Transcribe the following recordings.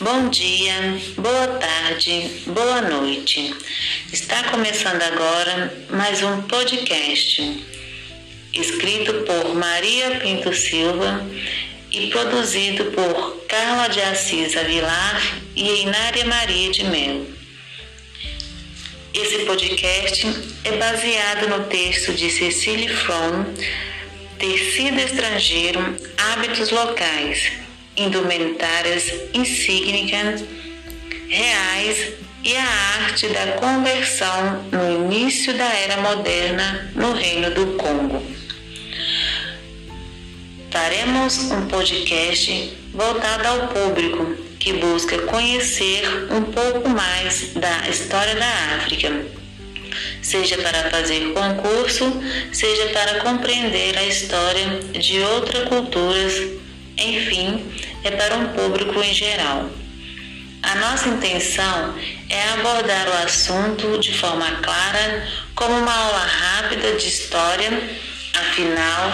Bom dia, boa tarde, boa noite. Está começando agora mais um podcast escrito por Maria Pinto Silva e produzido por Carla de Assis Avilar e Inária Maria de Melo. Esse podcast é baseado no texto de Cecília Fromm, Tecido Estrangeiro, Hábitos Locais, indumentárias insígnicas reais e a arte da conversão no início da era moderna no Reino do Congo. Faremos um podcast voltado ao público que busca conhecer um pouco mais da história da África, seja para fazer concurso, seja para compreender a história de outras culturas, enfim, é para um público em geral. A nossa intenção é abordar o assunto de forma clara, como uma aula rápida de história, afinal,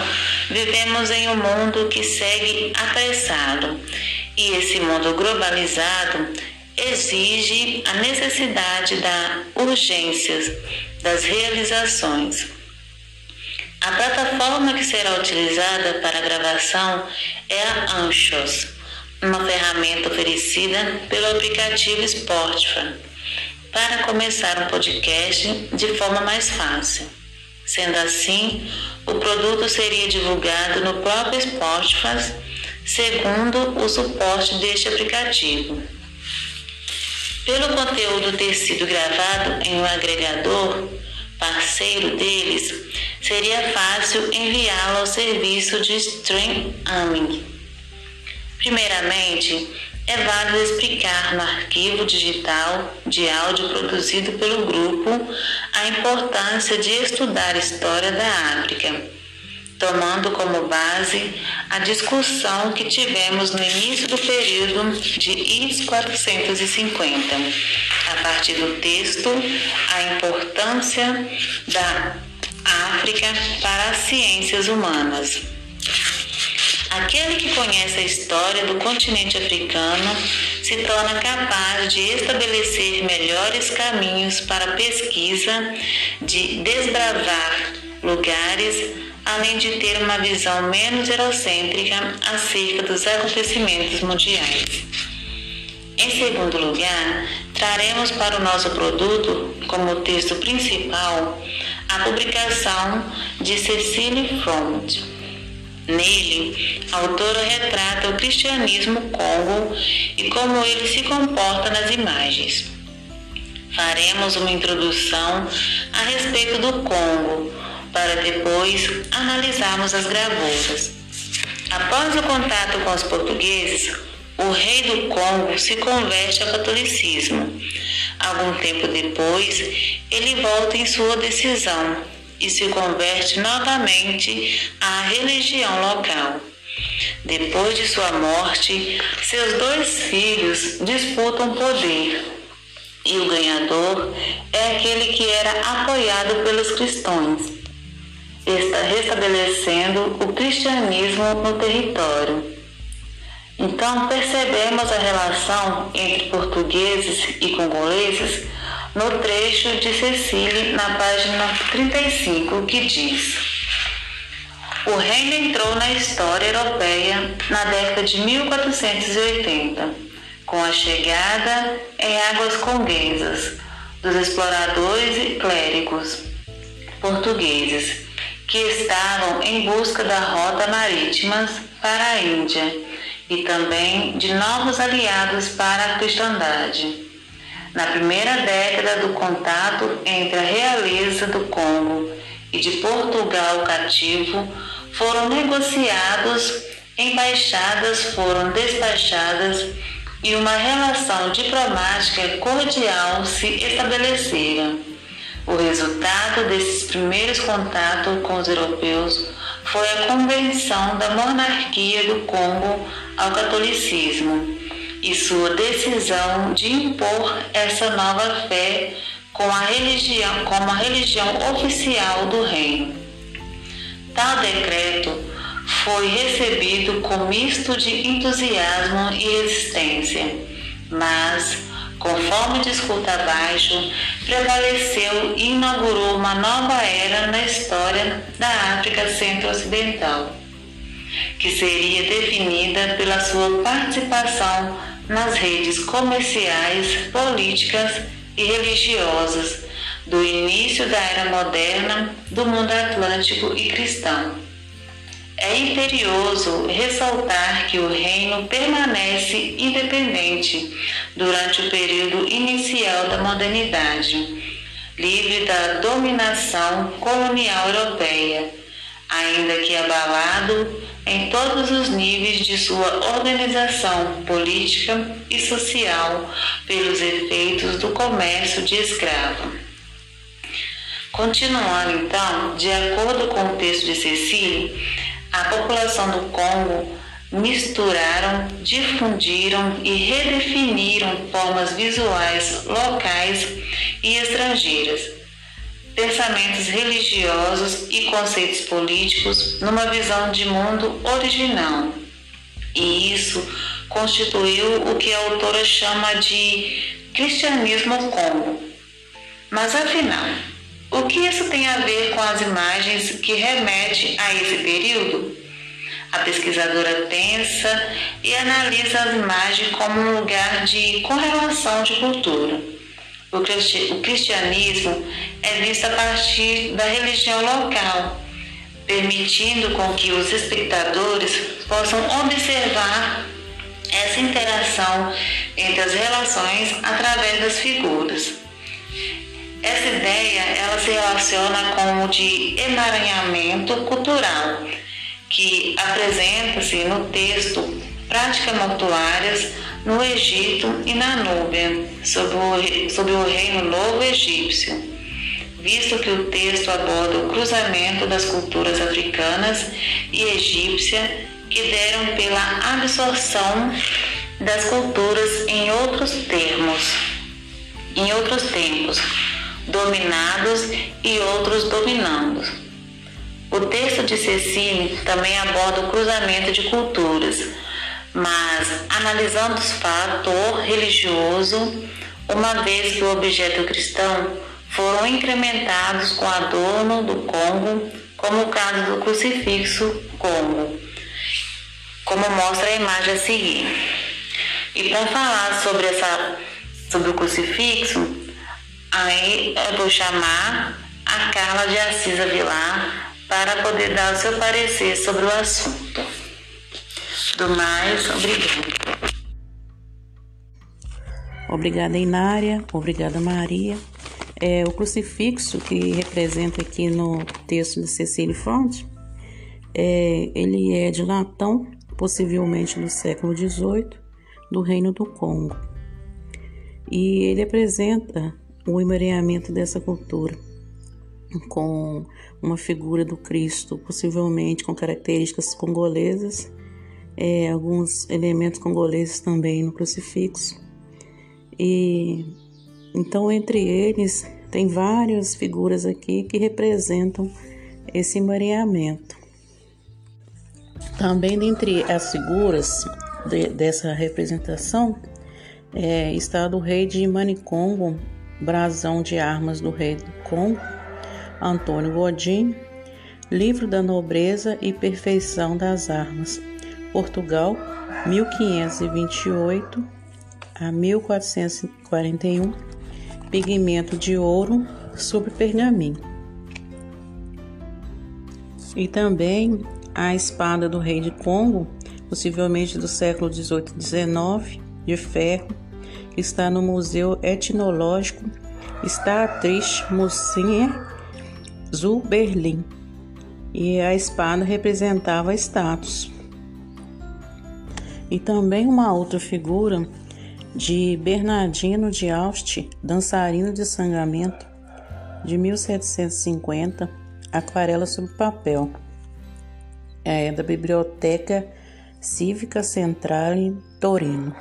vivemos em um mundo que segue apressado e esse mundo globalizado exige a necessidade da urgência das realizações. A plataforma que será utilizada para a gravação é a Anchos, uma ferramenta oferecida pelo aplicativo Spotify para começar um podcast de forma mais fácil. Sendo assim, o produto seria divulgado no próprio Spotify, segundo o suporte deste aplicativo. Pelo conteúdo ter sido gravado em um agregador parceiro deles, seria fácil enviá-lo ao serviço de streaming. Primeiramente, é válido explicar no arquivo digital de áudio produzido pelo grupo a importância de estudar a história da África, tomando como base a discussão que tivemos no início do período de IS 450, a partir do texto A Importância da África para as Ciências Humanas. Aquele que conhece a história do continente africano se torna capaz de estabelecer melhores caminhos para a pesquisa, de desbravar lugares, além de ter uma visão menos eurocêntrica acerca dos acontecimentos mundiais. Em segundo lugar, traremos para o nosso produto, como texto principal, a publicação de Cecily Front. Nele, a autora retrata o cristianismo Congo e como ele se comporta nas imagens. Faremos uma introdução a respeito do Congo, para depois analisarmos as gravuras. Após o contato com os portugueses, o rei do Congo se converte ao catolicismo. Algum tempo depois, ele volta em sua decisão e se converte novamente à religião local. Depois de sua morte, seus dois filhos disputam poder e o ganhador é aquele que era apoiado pelos cristãos, está restabelecendo o cristianismo no território. Então percebemos a relação entre portugueses e congoleses no trecho de Cecília, na página 35, que diz: O reino entrou na história europeia na década de 1480, com a chegada em águas conguesas dos exploradores e clérigos portugueses que estavam em busca da rota marítima para a Índia e também de novos aliados para a cristandade. Na primeira década do contato entre a realeza do Congo e de Portugal cativo, foram negociados, embaixadas foram despachadas e uma relação diplomática cordial se estabelecera. O resultado desses primeiros contatos com os europeus foi a convenção da monarquia do Congo ao catolicismo e sua decisão de impor essa nova fé com a religião, como a religião oficial do reino. Tal decreto foi recebido com misto de entusiasmo e resistência, mas, conforme discuta abaixo, prevaleceu e inaugurou uma nova era na história da África Centro-Ocidental, que seria definida pela sua participação nas redes comerciais, políticas e religiosas do início da era moderna do mundo atlântico e cristão. É imperioso ressaltar que o reino permanece independente durante o período inicial da modernidade, livre da dominação colonial europeia, ainda que abalado em todos os níveis de sua organização política e social pelos efeitos do comércio de escravo. Continuando então, de acordo com o texto de Cecília, a população do Congo misturaram, difundiram e redefiniram formas visuais locais e estrangeiras, pensamentos religiosos e conceitos políticos numa visão de mundo original. E isso constituiu o que a autora chama de cristianismo Congo. Mas afinal, o que isso tem a ver com as imagens que remete a esse período? A pesquisadora pensa e analisa as imagens como um lugar de correlação de cultura. O cristianismo é visto a partir da religião local, permitindo com que os espectadores possam observar essa interação entre as relações através das figuras. Essa ideia ela se relaciona com o de emaranhamento cultural, que apresenta-se no texto práticas mortuárias no Egito e na Núbia, sob o, reino novo egípcio, visto que o texto aborda o cruzamento das culturas africanas e egípcia que deram pela absorção das culturas em outros termos, em outros tempos, dominados e outros dominando. O texto de Cecília também aborda o cruzamento de culturas, mas analisando o fator religioso, uma vez que o objeto cristão foram incrementados com adorno do Congo, como o caso do crucifixo Congo, como mostra a imagem a seguir. E para falar sobre, essa, sobre o crucifixo, Aí eu vou chamar a Carla de Assis Vilar para poder dar o seu parecer sobre o assunto. Do mais, obrigada. Obrigada, Inária. Obrigada, Maria. É, o crucifixo que representa aqui no texto de Cecília Front, é, ele é de latão, possivelmente do século XVIII, do Reino do Congo. E ele apresenta o emaranhamento dessa cultura com uma figura do Cristo, possivelmente com características congolesas, é, alguns elementos congoleses também no crucifixo. E então entre eles tem várias figuras aqui que representam esse emaranhamento. Também dentre as figuras de, dessa representação é, está do rei de Manicongo, Brasão de Armas do Rei do Congo, Antônio Godin, Livro da Nobreza e Perfeição das Armas, Portugal, 1528 a 1441, pigmento de ouro sobre pergaminho. E também a espada do rei de Congo, possivelmente do século 18 e 19, de ferro, está no Museu Etnológico Staatliche Museen zu Berlim e a espada representava status. E também uma outra figura de Bernardino de Aust, dançarino de sangramento, de 1750, aquarela sobre papel, é da Biblioteca Cívica Central em Torino.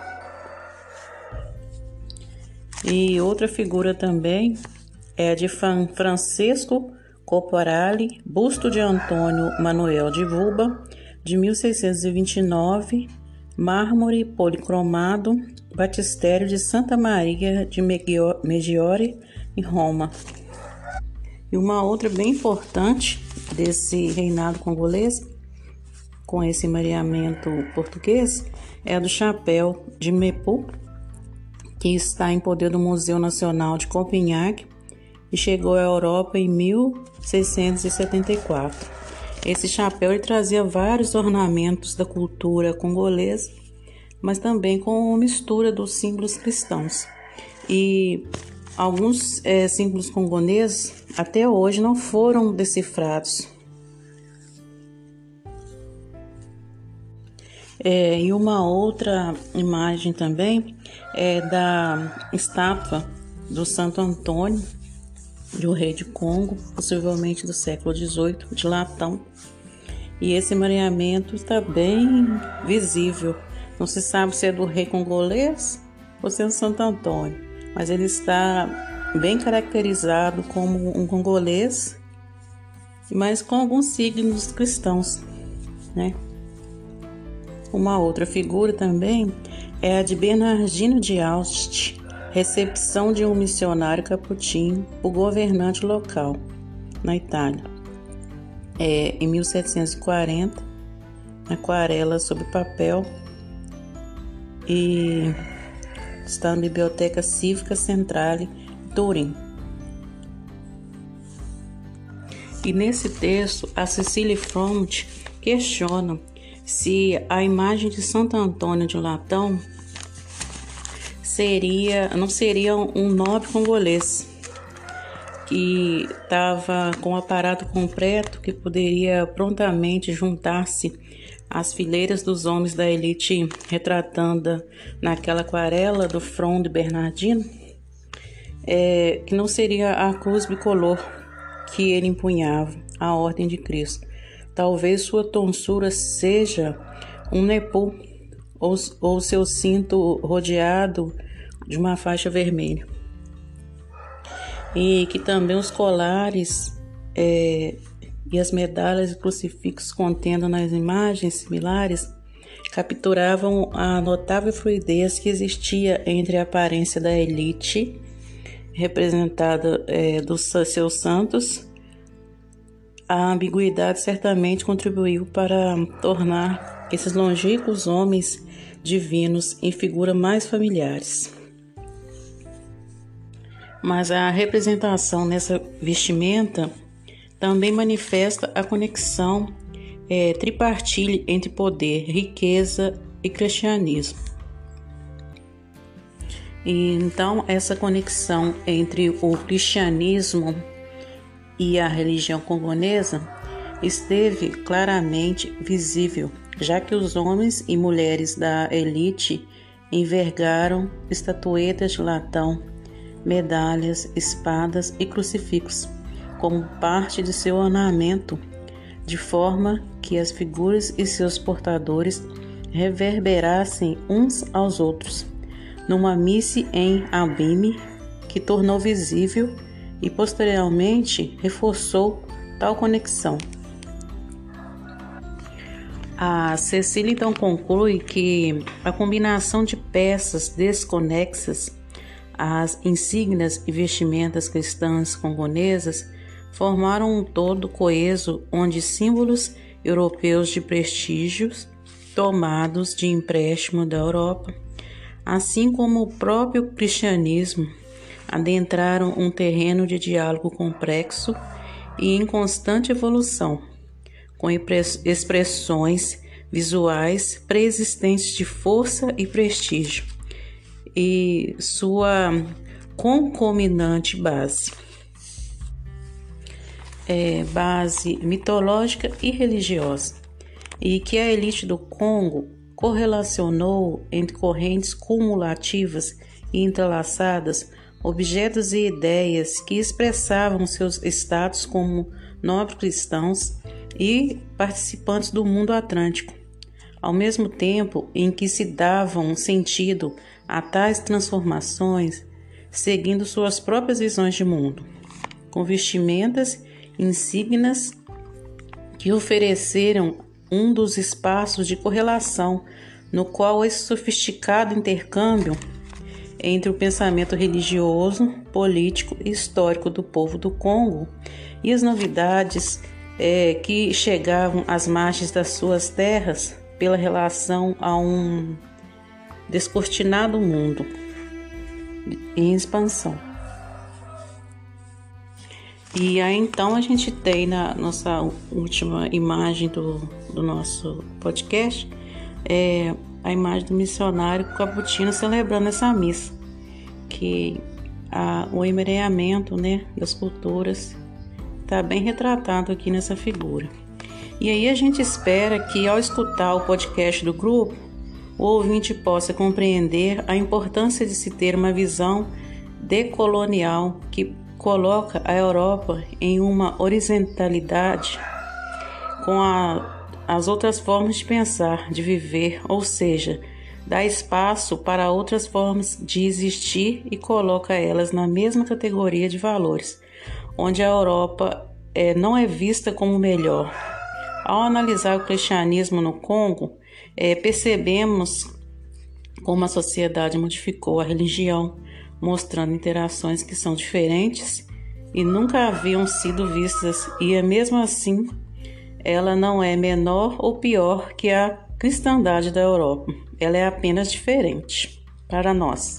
E outra figura também é de Francisco Corporale, busto de Antônio Manuel de Vuba, de 1629 mármore policromado, batistério de Santa Maria de Meggiore, em Roma. E uma outra bem importante desse reinado congolês, com esse mareamento português, é a do chapéu de Mepu, que está em poder do Museu Nacional de Copenhague e chegou à Europa em 1674. Esse chapéu ele trazia vários ornamentos da cultura congolesa, mas também com mistura dos símbolos cristãos. E alguns é, símbolos congoneses até hoje não foram decifrados. É, e uma outra imagem também é da estátua do Santo Antônio, de um rei de Congo, possivelmente do século XVIII, de latão. E esse mareamento está bem visível. Não se sabe se é do rei congolês ou se é do Santo Antônio, mas ele está bem caracterizado como um congolês, mas com alguns signos cristãos, né? Uma outra figura também é a de Bernardino de Aust, recepção de um missionário capuchinho, o governante local, na Itália. É, em 1740, aquarela sobre papel e está na Biblioteca Cívica Centrale, Turim. E nesse texto, a Cecília Front questiona se a imagem de Santo Antônio de Latão seria, não seria um nobre congolês que estava com o aparato completo que poderia prontamente juntar-se às fileiras dos homens da elite retratada naquela aquarela do front de Bernardino, é, que não seria a cruz bicolor que ele empunhava, a ordem de Cristo, Talvez sua tonsura seja um nepu ou, ou seu cinto rodeado de uma faixa vermelha. E que também os colares é, e as medalhas e crucifixos contendo nas imagens similares capturavam a notável fluidez que existia entre a aparência da elite, representada é, dos seus santos, a ambiguidade certamente contribuiu para tornar esses longínquos homens divinos em figuras mais familiares. Mas a representação nessa vestimenta também manifesta a conexão é, tripartite entre poder, riqueza e cristianismo. E, então, essa conexão entre o cristianismo e a religião congonesa esteve claramente visível, já que os homens e mulheres da elite envergaram estatuetas de latão, medalhas, espadas e crucifixos como parte de seu ornamento, de forma que as figuras e seus portadores reverberassem uns aos outros, numa misse em Abime que tornou visível e posteriormente reforçou tal conexão. A Cecília então conclui que a combinação de peças desconexas, as insígnias e vestimentas cristãs congonesas, formaram um todo coeso onde símbolos europeus de prestígios tomados de empréstimo da Europa, assim como o próprio cristianismo adentraram um terreno de diálogo complexo e em constante evolução, com expressões visuais preexistentes de força e prestígio, e sua concomitante base. É, base mitológica e religiosa, e que a elite do Congo correlacionou entre correntes cumulativas e entrelaçadas objetos e ideias que expressavam seus status como nobres cristãos e participantes do mundo atlântico, ao mesmo tempo em que se davam sentido a tais transformações, seguindo suas próprias visões de mundo, com vestimentas insígnias que ofereceram um dos espaços de correlação no qual esse sofisticado intercâmbio entre o pensamento religioso, político e histórico do povo do Congo e as novidades é, que chegavam às margens das suas terras pela relação a um descortinado mundo em expansão. E aí então a gente tem na nossa última imagem do, do nosso podcast é, a imagem do missionário caputino celebrando essa missa, que a, o emaranhamento né, das culturas está bem retratado aqui nessa figura. E aí a gente espera que ao escutar o podcast do grupo, o ouvinte possa compreender a importância de se ter uma visão decolonial que coloca a Europa em uma horizontalidade com a, as outras formas de pensar, de viver, ou seja, dá espaço para outras formas de existir e coloca elas na mesma categoria de valores, onde a Europa é, não é vista como melhor. Ao analisar o cristianismo no Congo, é, percebemos como a sociedade modificou a religião mostrando interações que são diferentes e nunca haviam sido vistas, e é mesmo assim ela não é menor ou pior que a cristandade da Europa. Ela é apenas diferente para nós.